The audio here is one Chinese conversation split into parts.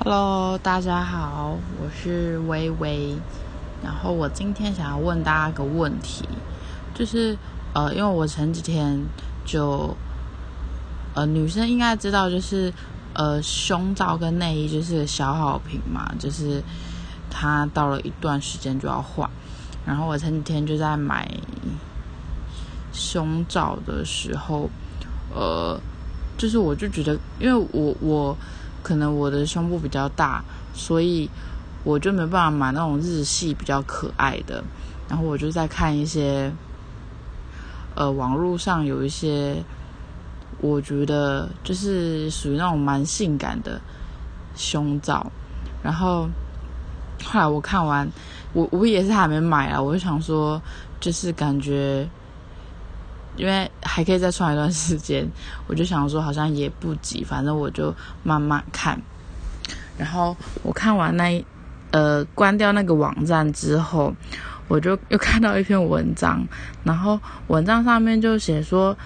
Hello，大家好，我是微微。然后我今天想要问大家一个问题，就是呃，因为我前几天就呃，女生应该知道，就是呃，胸罩跟内衣就是消耗品嘛，就是它到了一段时间就要换。然后我前几天就在买胸罩的时候，呃，就是我就觉得，因为我我。可能我的胸部比较大，所以我就没办法买那种日系比较可爱的。然后我就在看一些，呃，网络上有一些，我觉得就是属于那种蛮性感的胸罩。然后后来我看完，我我也是还没买啊，我就想说，就是感觉。因为还可以再穿一段时间，我就想说好像也不急，反正我就慢慢看。然后我看完那呃关掉那个网站之后，我就又看到一篇文章，然后文章上面就写说，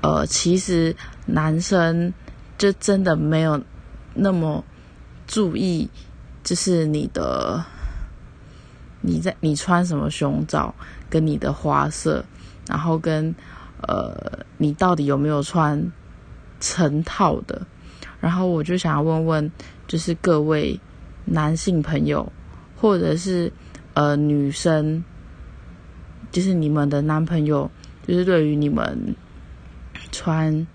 呃，其实男生就真的没有那么注意，就是你的你在你穿什么胸罩跟你的花色。然后跟，呃，你到底有没有穿成套的？然后我就想要问问，就是各位男性朋友，或者是呃女生，就是你们的男朋友，就是对于你们穿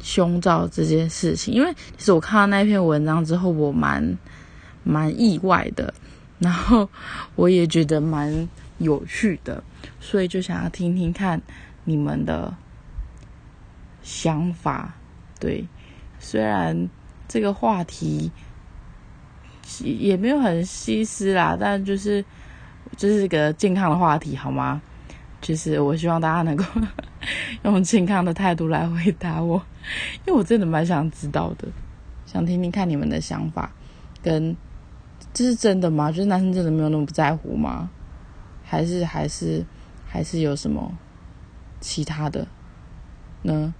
胸罩这件事情，因为其实我看到那篇文章之后，我蛮蛮意外的，然后我也觉得蛮。有趣的，所以就想要听听看你们的想法。对，虽然这个话题也没有很西施啦，但就是这是个健康的话题，好吗？就是我希望大家能够用健康的态度来回答我，因为我真的蛮想知道的，想听听看你们的想法。跟这是真的吗？就是男生真的没有那么不在乎吗？还是还是还是有什么其他的呢？